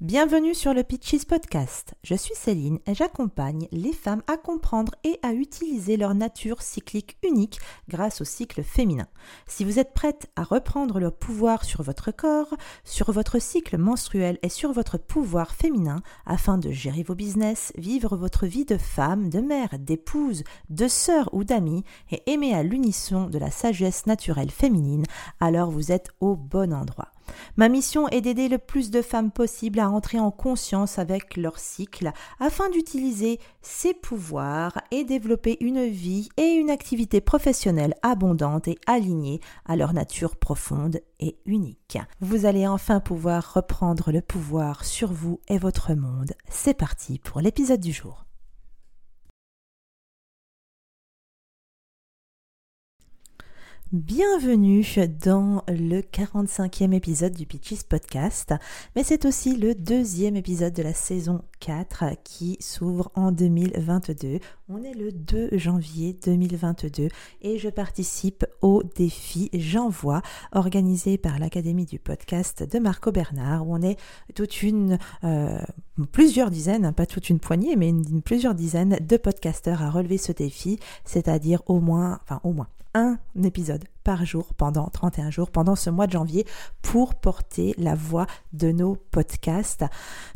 Bienvenue sur le Pitches Podcast. Je suis Céline et j'accompagne les femmes à comprendre et à utiliser leur nature cyclique unique grâce au cycle féminin. Si vous êtes prête à reprendre le pouvoir sur votre corps, sur votre cycle menstruel et sur votre pouvoir féminin afin de gérer vos business, vivre votre vie de femme, de mère, d'épouse, de sœur ou d'amie et aimer à l'unisson de la sagesse naturelle féminine, alors vous êtes au bon endroit. Ma mission est d'aider le plus de femmes possible à entrer en conscience avec leur cycle afin d'utiliser ses pouvoirs et développer une vie et une activité professionnelle abondante et alignée à leur nature profonde et unique. Vous allez enfin pouvoir reprendre le pouvoir sur vous et votre monde. C'est parti pour l'épisode du jour. Bienvenue dans le 45e épisode du Pitches Podcast, mais c'est aussi le deuxième épisode de la saison 4 qui s'ouvre en 2022. On est le 2 janvier 2022 et je participe au défi J'envoie organisé par l'Académie du podcast de Marco Bernard où on est toute une, euh, plusieurs dizaines, pas toute une poignée, mais plusieurs dizaines de podcasteurs à relever ce défi, c'est-à-dire au moins, enfin au moins un épisode par jour pendant 31 jours, pendant ce mois de janvier, pour porter la voix de nos podcasts.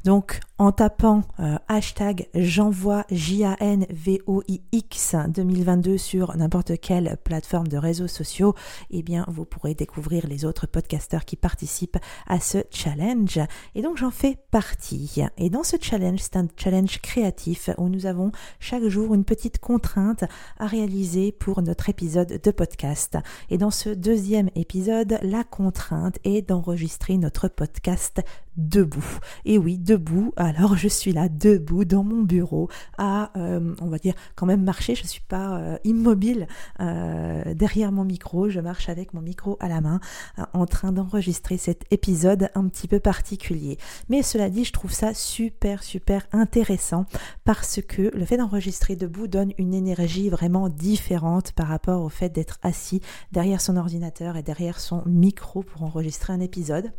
Donc en tapant euh, hashtag j'envoie J-A-N-V-O-I-X 2022 sur n'importe quelle plateforme de réseaux sociaux, eh bien vous pourrez découvrir les autres podcasteurs qui participent à ce challenge. Et donc j'en fais partie. Et dans ce challenge, c'est un challenge créatif où nous avons chaque jour une petite contrainte à réaliser pour notre épisode de podcast. Et dans ce deuxième épisode, la contrainte est d'enregistrer notre podcast debout. Et oui, debout. Alors je suis là debout dans mon bureau à, euh, on va dire, quand même marcher. Je suis pas euh, immobile euh, derrière mon micro. Je marche avec mon micro à la main en train d'enregistrer cet épisode un petit peu particulier. Mais cela dit, je trouve ça super super intéressant parce que le fait d'enregistrer debout donne une énergie vraiment différente par rapport au fait d'être assis derrière son ordinateur et derrière son micro pour enregistrer un épisode.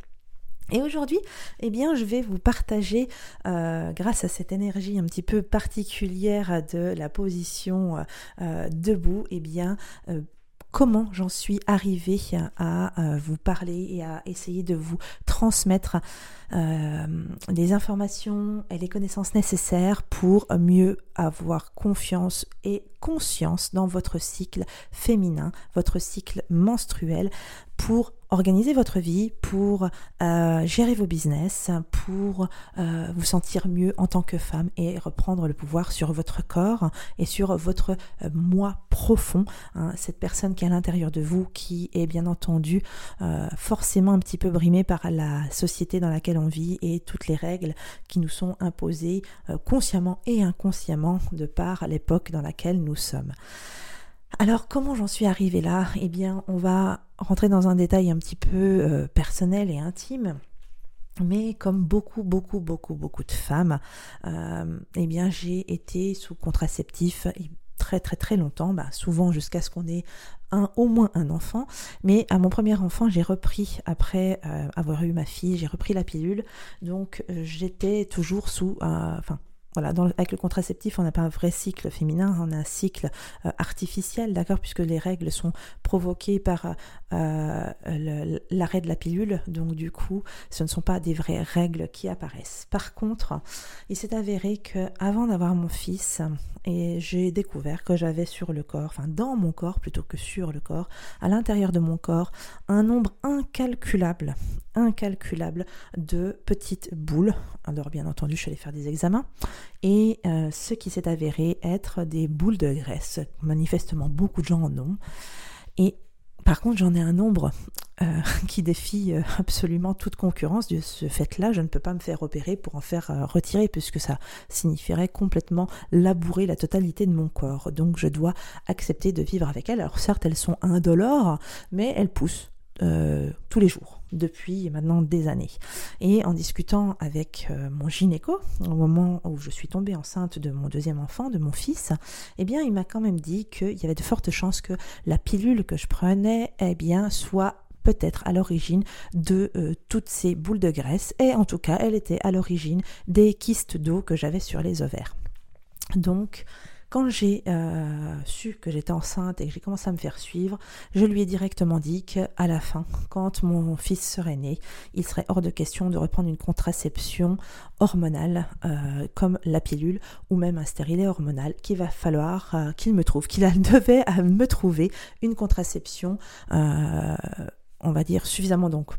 Et aujourd'hui, eh bien, je vais vous partager, euh, grâce à cette énergie un petit peu particulière de la position euh, euh, debout, eh bien, comment j'en suis arrivée à vous parler et à essayer de vous transmettre les informations et les connaissances nécessaires pour mieux avoir confiance et conscience dans votre cycle féminin, votre cycle menstruel, pour organiser votre vie, pour euh, gérer vos business, pour euh, vous sentir mieux en tant que femme et reprendre le pouvoir sur votre corps et sur votre euh, moi profond, hein, cette personne qui est à l'intérieur de vous, qui est bien entendu forcément un petit peu brimée par la société dans laquelle on vit et toutes les règles qui nous sont imposées consciemment et inconsciemment de par l'époque dans laquelle nous sommes. Alors comment j'en suis arrivée là? Eh bien on va rentrer dans un détail un petit peu euh, personnel et intime. Mais comme beaucoup, beaucoup, beaucoup, beaucoup de femmes, euh, eh bien j'ai été sous contraceptif très très longtemps, bah, souvent jusqu'à ce qu'on ait un, au moins un enfant. Mais à mon premier enfant, j'ai repris, après euh, avoir eu ma fille, j'ai repris la pilule. Donc j'étais toujours sous, enfin voilà, avec le contraceptif, on n'a pas un vrai cycle féminin, on a un cycle euh, artificiel, d'accord, puisque les règles sont provoquées par euh, l'arrêt de la pilule, donc du coup, ce ne sont pas des vraies règles qui apparaissent. Par contre, il s'est avéré que avant d'avoir mon fils, et j'ai découvert que j'avais sur le corps, enfin dans mon corps plutôt que sur le corps, à l'intérieur de mon corps, un nombre incalculable, incalculable de petites boules. Alors bien entendu, je suis allée faire des examens et euh, ce qui s'est avéré être des boules de graisse. Manifestement, beaucoup de gens en ont. Et par contre, j'en ai un nombre euh, qui défie euh, absolument toute concurrence. De ce fait-là, je ne peux pas me faire opérer pour en faire retirer, puisque ça signifierait complètement labourer la totalité de mon corps. Donc, je dois accepter de vivre avec elles. Alors, certes, elles sont indolores, mais elles poussent tous les jours depuis maintenant des années. Et en discutant avec euh, mon gynéco, au moment où je suis tombée enceinte de mon deuxième enfant, de mon fils, eh bien, il m'a quand même dit qu'il y avait de fortes chances que la pilule que je prenais, eh bien, soit peut-être à l'origine de euh, toutes ces boules de graisse et en tout cas elle était à l'origine des kystes d'eau que j'avais sur les ovaires. Donc quand j'ai euh, su que j'étais enceinte et que j'ai commencé à me faire suivre, je lui ai directement dit qu'à la fin, quand mon fils serait né, il serait hors de question de reprendre une contraception hormonale euh, comme la pilule ou même un stérilet hormonal, qu'il va falloir qu'il me trouve, qu'il devait me trouver une contraception, on va dire, suffisamment donc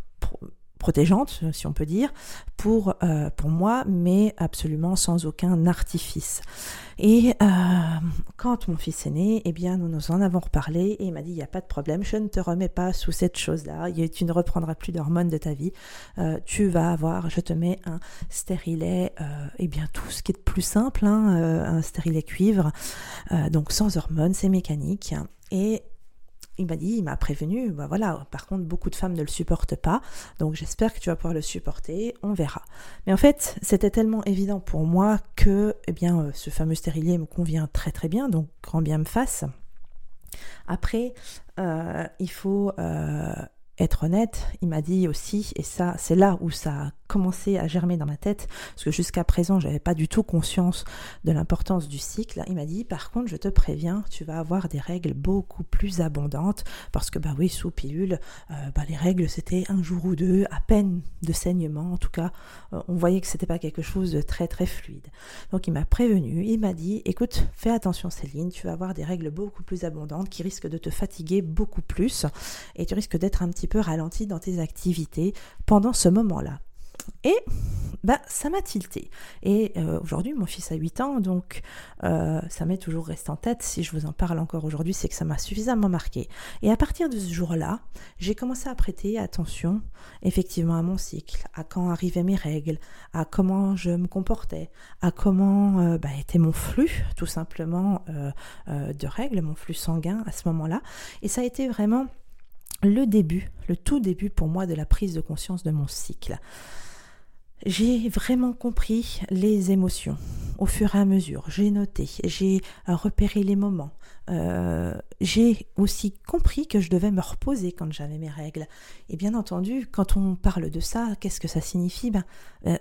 protégeante, si on peut dire, pour, euh, pour moi, mais absolument sans aucun artifice. Et euh, quand mon fils est né, eh bien, nous nous en avons reparlé et il m'a dit, il n'y a pas de problème, je ne te remets pas sous cette chose-là, tu ne reprendras plus d'hormones de ta vie, euh, tu vas avoir, je te mets un stérilet, eh bien, tout ce qui est de plus simple, hein, un stérilet cuivre, donc sans hormones, c'est mécanique. Et il m'a dit, il m'a prévenu, bah voilà, par contre, beaucoup de femmes ne le supportent pas, donc j'espère que tu vas pouvoir le supporter, on verra. Mais en fait, c'était tellement évident pour moi que, eh bien, euh, ce fameux stérilier me convient très très bien, donc grand bien me fasse. Après, euh, il faut euh, être honnête, il m'a dit aussi, et ça, c'est là où ça à germer dans ma tête, parce que jusqu'à présent, j'avais pas du tout conscience de l'importance du cycle. Il m'a dit, par contre, je te préviens, tu vas avoir des règles beaucoup plus abondantes, parce que, bah oui, sous pilule, euh, bah, les règles, c'était un jour ou deux, à peine de saignement, en tout cas, euh, on voyait que c'était pas quelque chose de très, très fluide. Donc, il m'a prévenu, il m'a dit, écoute, fais attention, Céline, tu vas avoir des règles beaucoup plus abondantes qui risquent de te fatiguer beaucoup plus, et tu risques d'être un petit peu ralenti dans tes activités pendant ce moment-là. Et bah, ça m'a tilté. Et euh, aujourd'hui, mon fils a 8 ans, donc euh, ça m'est toujours resté en tête. Si je vous en parle encore aujourd'hui, c'est que ça m'a suffisamment marqué. Et à partir de ce jour-là, j'ai commencé à prêter attention effectivement à mon cycle, à quand arrivaient mes règles, à comment je me comportais, à comment euh, bah, était mon flux, tout simplement, de règles, mon flux sanguin à ce moment-là. Et ça a été vraiment le début, le tout début pour moi de la prise de conscience de mon cycle j'ai vraiment compris les émotions au fur et à mesure. J'ai noté, j'ai repéré les moments, euh, j'ai aussi compris que je devais me reposer quand j'avais mes règles. Et bien entendu, quand on parle de ça, qu'est-ce que ça signifie? Ben, euh,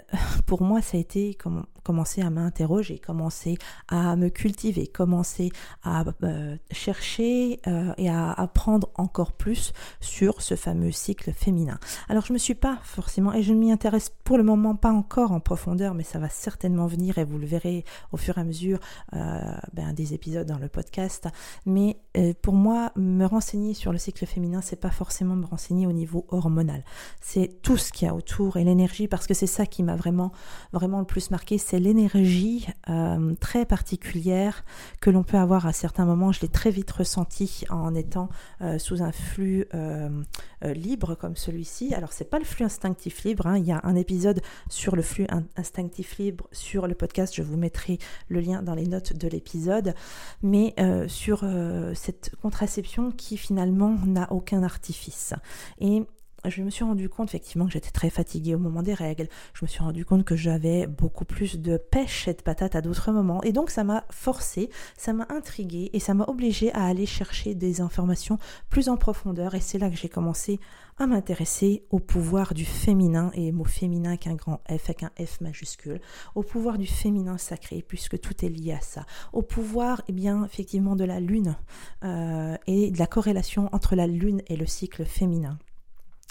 Pour moi, ça a été commencer à m'interroger, commencer à me cultiver, commencer à euh, chercher et à apprendre encore plus sur ce fameux cycle féminin. Alors je ne me suis pas forcément, et je ne m'y intéresse pour le moment pas encore en profondeur, mais ça va certainement venir et vous le verrez au fur et à mesure ben, des épisodes dans le podcast mais euh, pour moi, me renseigner sur le cycle féminin, c'est pas forcément me renseigner au niveau hormonal. C'est tout ce qu'il y a autour et l'énergie, parce que c'est ça qui m'a vraiment, vraiment le plus marqué, c'est l'énergie euh, très particulière que l'on peut avoir à certains moments. Je l'ai très vite ressenti en étant euh, sous un flux libre comme celui-ci. Alors c'est pas le flux instinctif libre. Hein. Il y a un épisode sur le flux instinctif libre sur le podcast. Je vous mettrai le lien dans les notes de l'épisode, mais sur cette contraception qui finalement n'a aucun artifice. Et je me suis rendu compte effectivement que j'étais très fatiguée au moment des règles. Je me suis rendu compte que j'avais beaucoup plus de pêche et de patate à d'autres moments. Et donc ça m'a forcé, ça m'a intriguée et ça m'a obligée à aller chercher des informations plus en profondeur. Et c'est là que j'ai commencé à m'intéresser au pouvoir du féminin, et mot féminin avec un grand F, avec un F majuscule, au pouvoir du féminin sacré, puisque tout est lié à ça, au pouvoir, eh bien, effectivement, de la lune euh, et de la corrélation entre la lune et le cycle féminin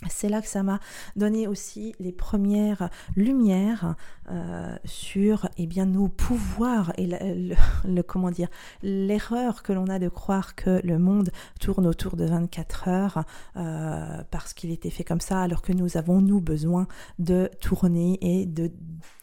c'est là que ça m'a donné aussi les premières lumières euh, sur eh bien nos pouvoirs et le, comment dire l'erreur que l'on a de croire que le monde tourne autour de 24 heures euh, parce qu'il était fait comme ça alors que nous avons nous besoin de tourner et de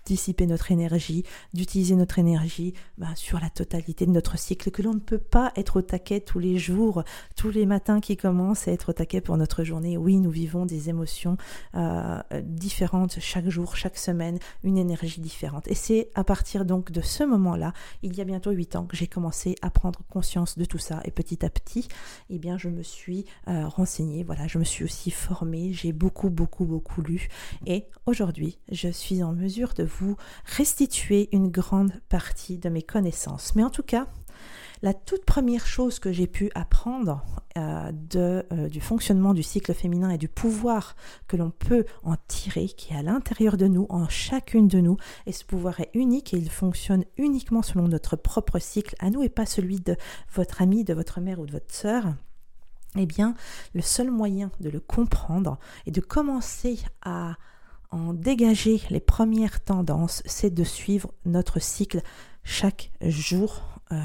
dissiper notre énergie, d'utiliser notre énergie ben, sur la totalité de notre cycle, que l'on ne peut pas être au taquet tous les jours, tous les matins qui commencent à être au taquet pour notre journée. Oui, nous vivons des émotions euh, différentes chaque jour, chaque semaine, une énergie différente. Et c'est à partir donc de ce moment-là, il y a bientôt huit ans, que j'ai commencé à prendre conscience de tout ça. Et petit à petit, eh bien, je me suis euh, renseignée, voilà, je me suis aussi formée, j'ai beaucoup, beaucoup, beaucoup lu. Et aujourd'hui, je suis en mesure de vous restituer une grande partie de mes connaissances. Mais en tout cas, La toute première chose que j'ai pu apprendre euh, de, euh, du fonctionnement du cycle féminin et du pouvoir que l'on peut en tirer, qui est à l'intérieur de nous, en chacune de nous, et ce pouvoir est unique et il fonctionne uniquement selon notre propre cycle à nous et pas celui de votre ami, de votre mère ou de votre sœur eh bien, le seul moyen de le comprendre et de commencer à en dégager les premières tendances, c'est de suivre notre cycle chaque jour, euh,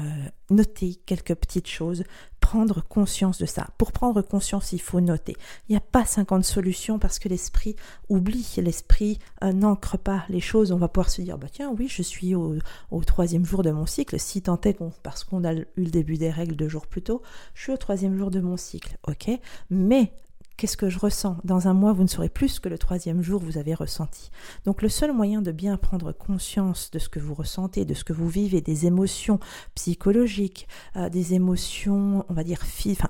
noter quelques petites choses, prendre conscience de ça. Pour prendre conscience, il faut noter. Il n'y a pas 50 solutions parce que l'esprit oublie, l'esprit euh, n'ancre pas les choses. On va pouvoir se dire, bah tiens, oui, je suis au, troisième jour de mon cycle, si tant est qu'on, parce qu'on a eu le début des règles deux jours plus tôt, je suis au troisième jour de mon cycle, ok Mais Qu'est-ce que je ressens Dans un mois, vous ne saurez plus ce que le troisième jour vous avez ressenti. Donc le seul moyen de bien prendre conscience de ce que vous ressentez, de ce que vous vivez, des émotions psychologiques, euh, des émotions, on va dire,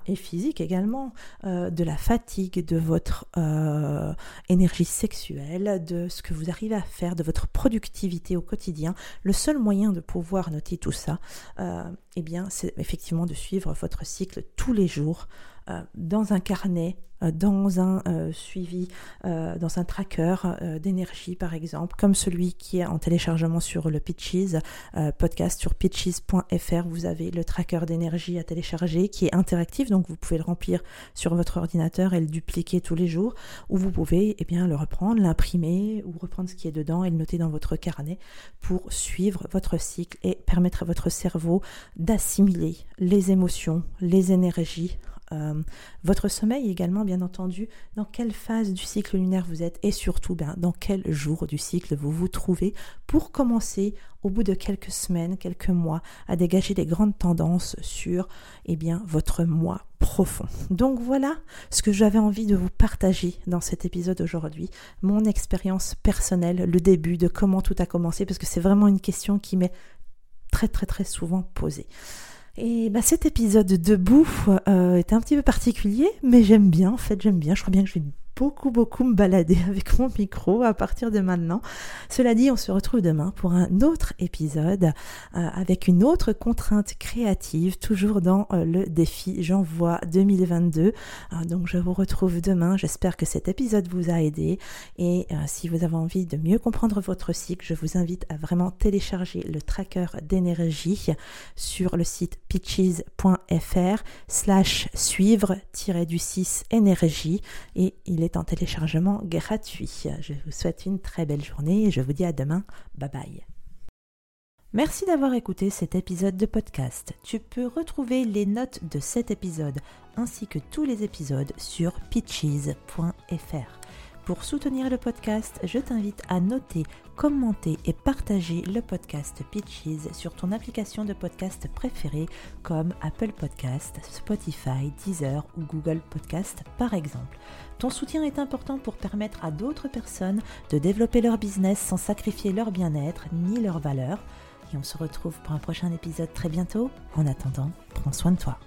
et physiques également, euh, de la fatigue, de votre euh, énergie sexuelle, de ce que vous arrivez à faire, de votre productivité au quotidien, le seul moyen de pouvoir noter tout ça, eh bien, c'est effectivement de suivre votre cycle tous les jours dans un carnet, euh, dans un euh, suivi, dans un tracker d'énergie par exemple, comme celui qui est en téléchargement sur le Pitches, podcast sur pitches.fr. Vous avez le tracker d'énergie à télécharger qui est interactif, donc vous pouvez le remplir sur votre ordinateur et le dupliquer tous les jours, ou vous pouvez eh bien, le reprendre, l'imprimer ou reprendre ce qui est dedans et le noter dans votre carnet pour suivre votre cycle et permettre à votre cerveau d'assimiler les émotions, les énergies euh, votre sommeil également, bien entendu, dans quelle phase du cycle lunaire vous êtes? Et surtout ben, dans quel jour du cycle vous vous trouvez? Pour commencer au bout de quelques semaines, quelques mois, à dégager des grandes tendances sur eh bien, votre moi profond. Donc voilà ce que j'avais envie de vous partager dans cet épisode aujourd'hui, mon expérience personnelle, le début de comment tout a commencé, parce que c'est vraiment une question qui m'est très très très souvent posée. Et bah, cet épisode debout euh, est un petit peu particulier, mais j'aime bien, en fait, j'aime bien. Je crois bien que je vais beaucoup, beaucoup me balader avec mon micro à partir de maintenant. Cela dit, on se retrouve demain pour un autre épisode euh, avec une autre contrainte créative, toujours dans euh, le défi J'envoie 2022. Euh, donc je vous retrouve demain. J'espère que cet épisode vous a aidé. Et si vous avez envie de mieux comprendre votre cycle, je vous invite à vraiment télécharger le tracker d'énergie sur le site pitches.fr slash suivre-du 6 énergie. Et il en téléchargement gratuit. Je vous souhaite une très belle journée et je vous dis à demain. Bye bye. Merci d'avoir écouté cet épisode de podcast. Tu peux retrouver les notes de cet épisode ainsi que tous les épisodes sur pitches.fr. Pour soutenir le podcast, je t'invite à noter, commenter et partager le podcast Pitches sur ton application de podcast préférée comme Apple Podcast, Spotify, Deezer ou Google Podcast par exemple. Ton soutien est important pour permettre à d'autres personnes de développer leur business sans sacrifier leur bien-être ni leur valeur. Et on se retrouve pour un prochain épisode très bientôt. En attendant, prends soin de toi.